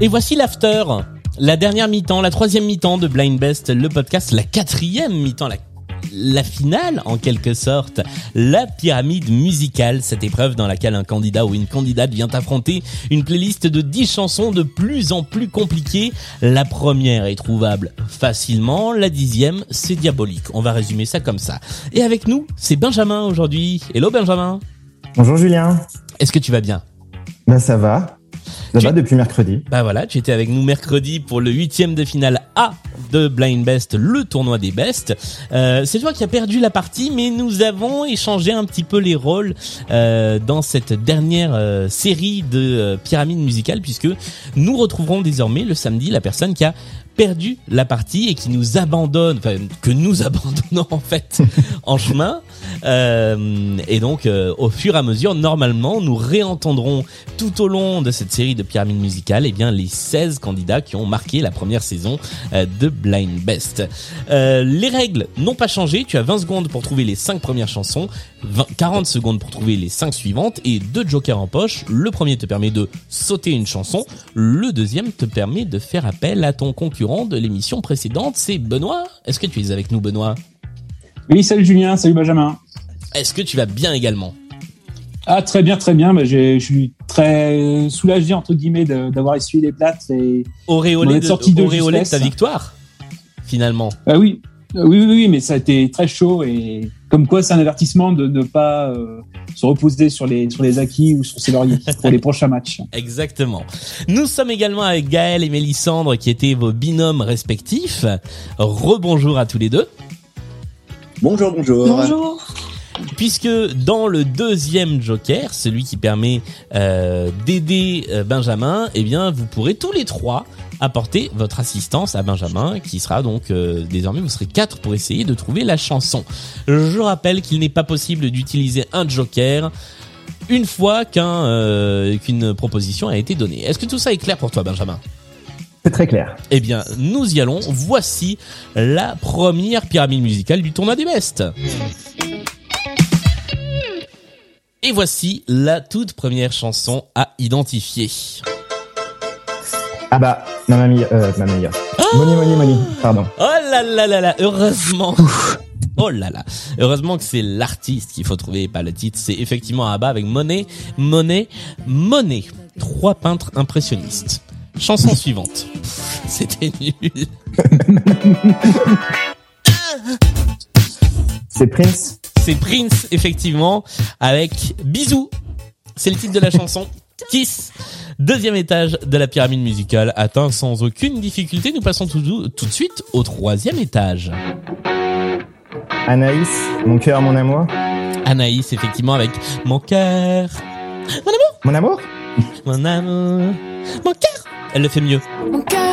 Et voici l'after, la dernière mi-temps, la troisième mi-temps de Blind Best, le podcast, la quatrième mi-temps, la, la finale en quelque sorte, la pyramide musicale, cette épreuve dans laquelle un candidat ou une candidate vient affronter une playlist de 10 chansons de plus en plus compliquées. La première est trouvable facilement, la dixième c'est diabolique. On va résumer ça comme ça. Et avec nous, c'est Benjamin aujourd'hui. Hello Benjamin. Bonjour Julien. Est-ce que tu vas bien? Ben ça va. Ça Tu- va depuis mercredi. Bah voilà, tu étais avec nous mercredi pour le huitième de finale A de Blind Best, le tournoi des Best. Euh, c'est toi qui as perdu la partie, mais nous avons échangé un petit peu les rôles euh, dans cette dernière euh, série de euh, pyramides musicales, puisque nous retrouverons désormais le samedi la personne qui a perdu la partie et qui nous abandonne, enfin que nous abandonnons en fait en chemin. Euh, et donc, euh, au fur et à mesure, normalement, nous réentendrons tout au long de cette série de pyramides musicales, eh bien, les 16 candidats qui ont marqué la première saison euh, de Blind Best. Les règles n'ont pas changé. Tu as 20 secondes pour trouver les 5 premières chansons, 20 40 secondes pour trouver les 5 suivantes et deux jokers en poche. Le premier te permet de sauter une chanson. Le deuxième te permet de faire appel à ton concurrent de l'émission précédente. C'est Benoît. Est-ce que tu es avec nous, Benoît? Oui, salut Julien, salut Benjamin. Est-ce que tu vas bien également? Ah, très bien, très bien. Bah, je suis très soulagé, entre guillemets, de- d'avoir essuyé les plates. Et... Auréolé de, sorti de ta victoire, finalement. Ah oui. Ah oui, oui, oui, mais ça a été très chaud et comme quoi c'est un avertissement de ne pas euh, se reposer sur les sur les acquis ou sur ses lauriers pour les prochains matchs. Exactement. Nous sommes également avec Gaël et Mélissandre qui étaient vos binômes respectifs. Rebonjour à tous les deux. Bonjour, bonjour. Bonjour. Puisque dans le deuxième Joker, celui qui permet euh, d'aider euh, Benjamin, eh bien vous pourrez tous les trois apporter votre assistance à Benjamin, qui sera donc euh, désormais vous serez quatre pour essayer de trouver la chanson. Je rappelle qu'il n'est pas possible d'utiliser un Joker une fois qu'un euh, qu'une proposition a été donnée. Est-ce que tout ça est clair pour toi, Benjamin? C'est très clair. Eh bien, nous y allons. Voici la première pyramide musicale du tournoi des bestes. Et voici la toute première chanson à identifier. Ah bah, Mamma Mia, euh, Mamma Mia. Money, money, money. Pardon. Oh là là là là, heureusement. Oh là là, heureusement que c'est l'artiste qu'il faut trouver, et pas le titre. C'est effectivement Abba avec Monet, Monet, Monet. Trois peintres impressionnistes. Chanson suivante. C'était nul. C'est Prince? C'est Prince, effectivement, avec Bisous. C'est le titre de la chanson. Kiss. Deuxième étage de la pyramide musicale atteint sans aucune difficulté. Nous passons tout, tout de suite au troisième étage. Anaïs. Mon cœur, mon amour. Anaïs, effectivement, avec Mon cœur, Mon amour? Mon amour, mon cœur. Elle le fait mieux. Mon cœur,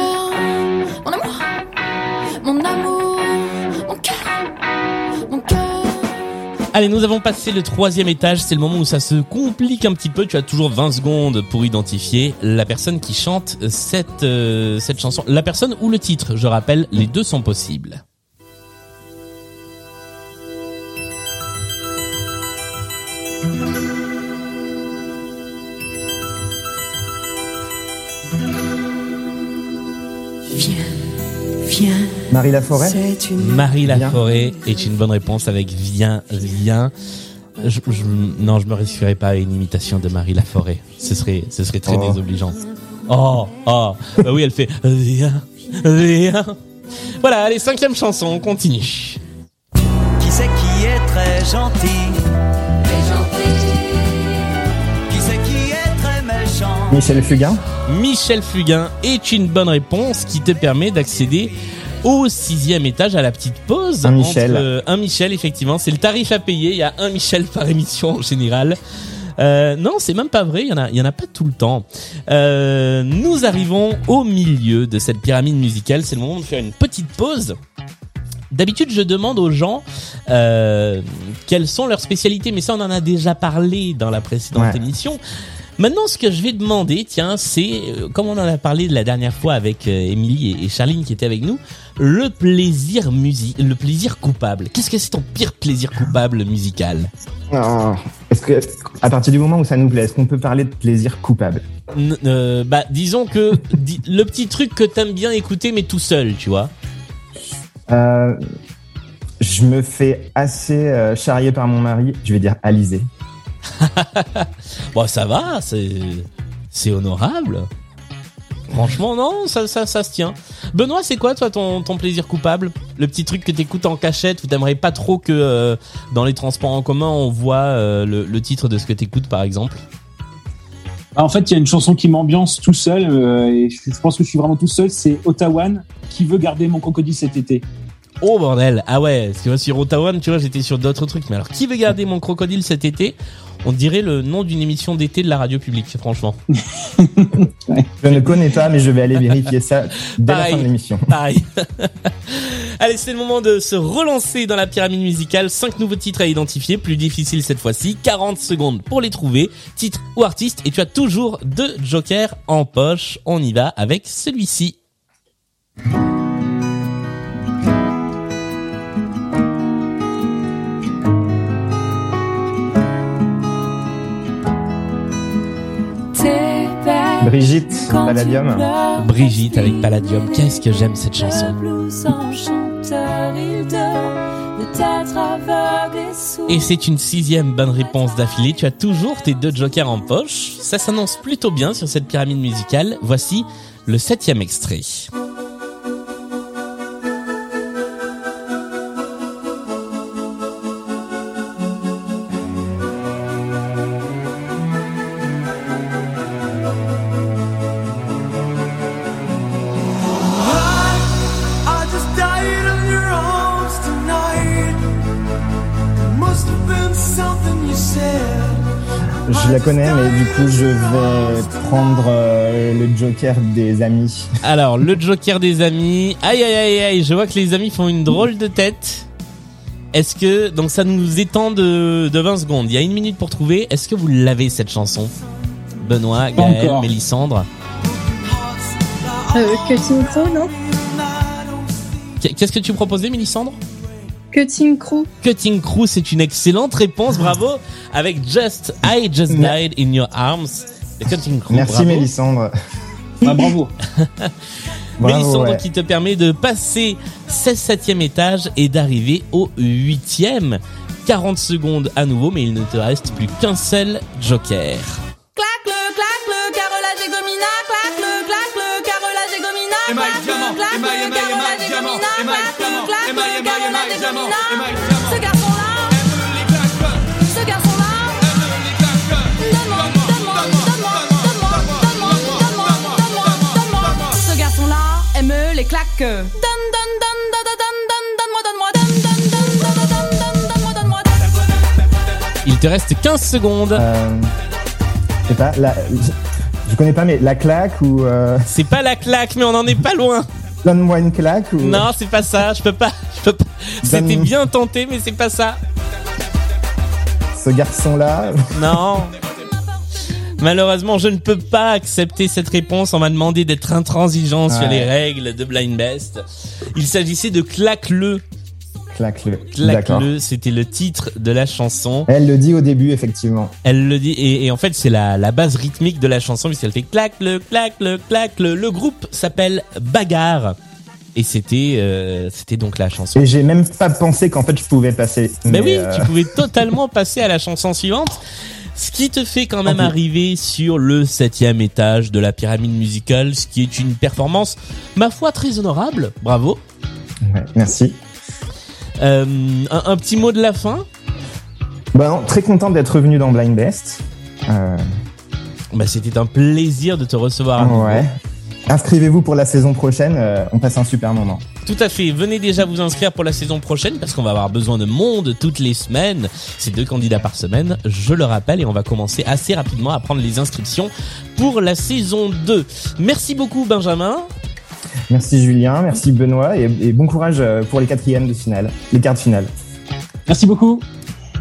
Allez, nous avons passé le troisième étage. C'est le moment où ça se complique un petit peu. Tu as toujours 20 secondes pour identifier la personne qui chante cette, euh, cette chanson. La personne ou le titre. Je rappelle, les deux sont possibles. Marie Laforêt. une Marie Viens. Laforêt est une bonne réponse avec Viens, viens. Je, je- non, je me risquerais pas à une imitation de Marie Laforêt. Ce serait, ce serait très Oh. désobligeant. Oh, oh. Bah oui, elle fait Viens, viens. Voilà, allez, cinquième chanson, on continue. Qui c'est qui est très gentil Qui c'est qui est très méchant Michel Fugain. Michel Fugain est une bonne réponse qui te permet d'accéder au sixième étage à la petite pause. Un Michel. entre, euh, un Michel, effectivement. C'est le tarif à payer. Il y a un Michel par émission en général. Euh, non, c'est même pas vrai. Il y en a, il y en a pas tout le temps. Euh, nous arrivons au milieu de cette pyramide musicale. C'est le moment de faire une petite pause. D'habitude, je demande aux gens euh, quelles sont leurs spécialités, mais ça, on en a déjà parlé dans la précédente Ouais. émission. Maintenant, ce que je vais demander, tiens, c'est, euh, comme on en a parlé de la dernière fois avec euh, Émilie et, et Charline qui étaient avec nous, le plaisir musique, le plaisir coupable. Qu'est-ce que c'est ton pire plaisir coupable musical? Oh, Est-ce que, à partir du moment où ça nous plaît, est-ce qu'on peut parler de plaisir coupable? N- euh, Bah, disons que di- le petit truc que t'aimes bien écouter, mais tout seul, tu vois. euh, Je me fais assez charrier par mon mari. Je vais dire Alizé. Bon, ça va, c'est c'est honorable. Franchement, non, ça, ça, ça se tient. Benoît, c'est quoi, toi, ton, ton plaisir coupable? Le petit truc que t'écoutes en cachette ou t'aimerais pas trop que euh, dans les transports en commun on voit euh, le, le titre de ce que t'écoutes, par exemple? Ah, En fait, il y a une chanson qui m'ambiance tout seul, euh, et je, je pense que je suis vraiment tout seul, c'est Ottawa, qui veut garder mon crocodile cet été. Oh bordel Ah ouais, parce que moi sur Ottawa, tu vois, j'étais sur d'autres trucs. Mais alors, qui veut garder mon crocodile cet été? On dirait le nom d'une émission d'été de la radio publique, franchement. Je ne connais pas, mais je vais aller vérifier ça dès la fin de l'émission. Pareil. Allez, c'est le moment de se relancer dans la pyramide musicale. Cinq nouveaux titres à identifier, plus difficile cette fois-ci. 40 secondes pour les trouver, titre ou artiste, et tu as toujours deux jokers en poche. On y va avec celui-ci. Brigitte, tu Palladium. Brigitte avec Palladium. Qu'est-ce que j'aime cette chanson. Et c'est une sixième bonne réponse d'affilée. Tu as toujours tes deux jokers en poche. Ça s'annonce plutôt bien sur cette pyramide musicale. Voici le septième extrait. Je la connais, mais du coup, je vais prendre euh, le joker des amis. Alors, le joker des amis. Aïe, aïe, aïe, aïe. Je vois que les amis font une drôle de tête. Est-ce que, donc ça nous étend de, de 20 secondes. Il y a une minute pour trouver. Est-ce que vous l'avez, cette chanson? Benoît, Gaël, encore. Mélissandre. Euh, Cutting Crow, non? Qu'est-ce que tu proposais, Mélissandre? Cutting Crow. Cutting Crew, c'est une excellente réponse, bravo. Avec Just, I Just Died in Your Arms. Cutting Crew, Merci bravo. Mélissandre. Ah, bravo. Bravo, Mélissandre ouais. qui te permet de passer 16-7e étage et d'arriver au 8e. 40 secondes à nouveau, mais il ne te reste plus qu'un seul joker. Il te reste 15 secondes. Euh, je sais pas, la, je connais pas, mais la claque ou euh, C'est pas la claque, mais on en est pas loin. donne-moi une claque ou Non, c'est pas ça. Je peux pas. Je peux pas. C'était Donne- bien tenté, mais c'est pas ça. ce garçon-là. Non. Malheureusement, je ne peux pas accepter cette réponse. On m'a demandé d'être intransigeant sur les règles de Blind Best. Il s'agissait de Claque-le. Claque-le. Claque-le, c'était le titre de la chanson. Elle le dit au début, effectivement. Elle le dit, et, et en fait, c'est la, la base rythmique de la chanson, puisqu'elle fait claque-le, claque-le, claque-le. Le groupe s'appelle Bagarre. Et c'était, euh, c'était donc la chanson. Et j'ai même pas pensé qu'en fait je pouvais passer. Mais, oui, euh, tu pouvais totalement passer à la chanson suivante. Ce qui te fait quand même arriver sur le septième étage de la pyramide musicale, ce qui est une performance, ma foi, très honorable. Bravo. ouais, merci. Euh, un, un petit mot de la fin? Bah, non, très content d'être revenu dans Blind Best. Euh, Bah, c'était un plaisir de te recevoir. à nouveau. ouais. Inscrivez-vous pour la saison prochaine. euh, on passe un super moment. Tout à fait. Venez déjà vous inscrire pour la saison prochaine parce qu'on va avoir besoin de monde toutes les semaines. C'est deux candidats par semaine, je le rappelle, et on va commencer assez rapidement à prendre les inscriptions pour la saison 2. Merci beaucoup Benjamin. Merci Julien, merci Benoît et, et bon courage euh, pour les quatrièmes de finale, les quarts de finale. Merci beaucoup.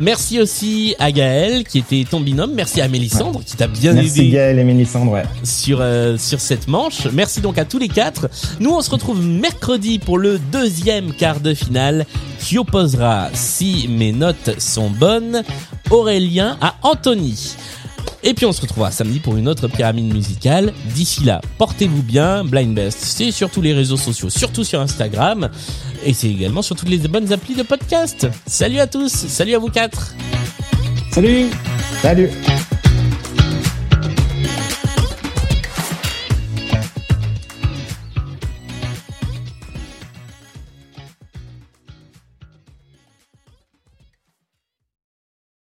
Merci aussi à Gaël qui était ton binôme. Merci à Mélissandre qui t'a bien Merci aidé Gaël et Mélissandre, ouais. sur euh, sur cette manche. Merci donc à tous les quatre. Nous on se retrouve mercredi pour le deuxième quart de finale qui opposera, si mes notes sont bonnes, Aurélien à Anthony. Et puis on se retrouvera samedi pour une autre pyramide musicale. D'ici là, portez-vous bien. Blind Best, c'est sur tous les réseaux sociaux, surtout sur Instagram. Et c'est également sur toutes les bonnes applis de podcast. Salut à tous, salut à vous quatre. Salut Salut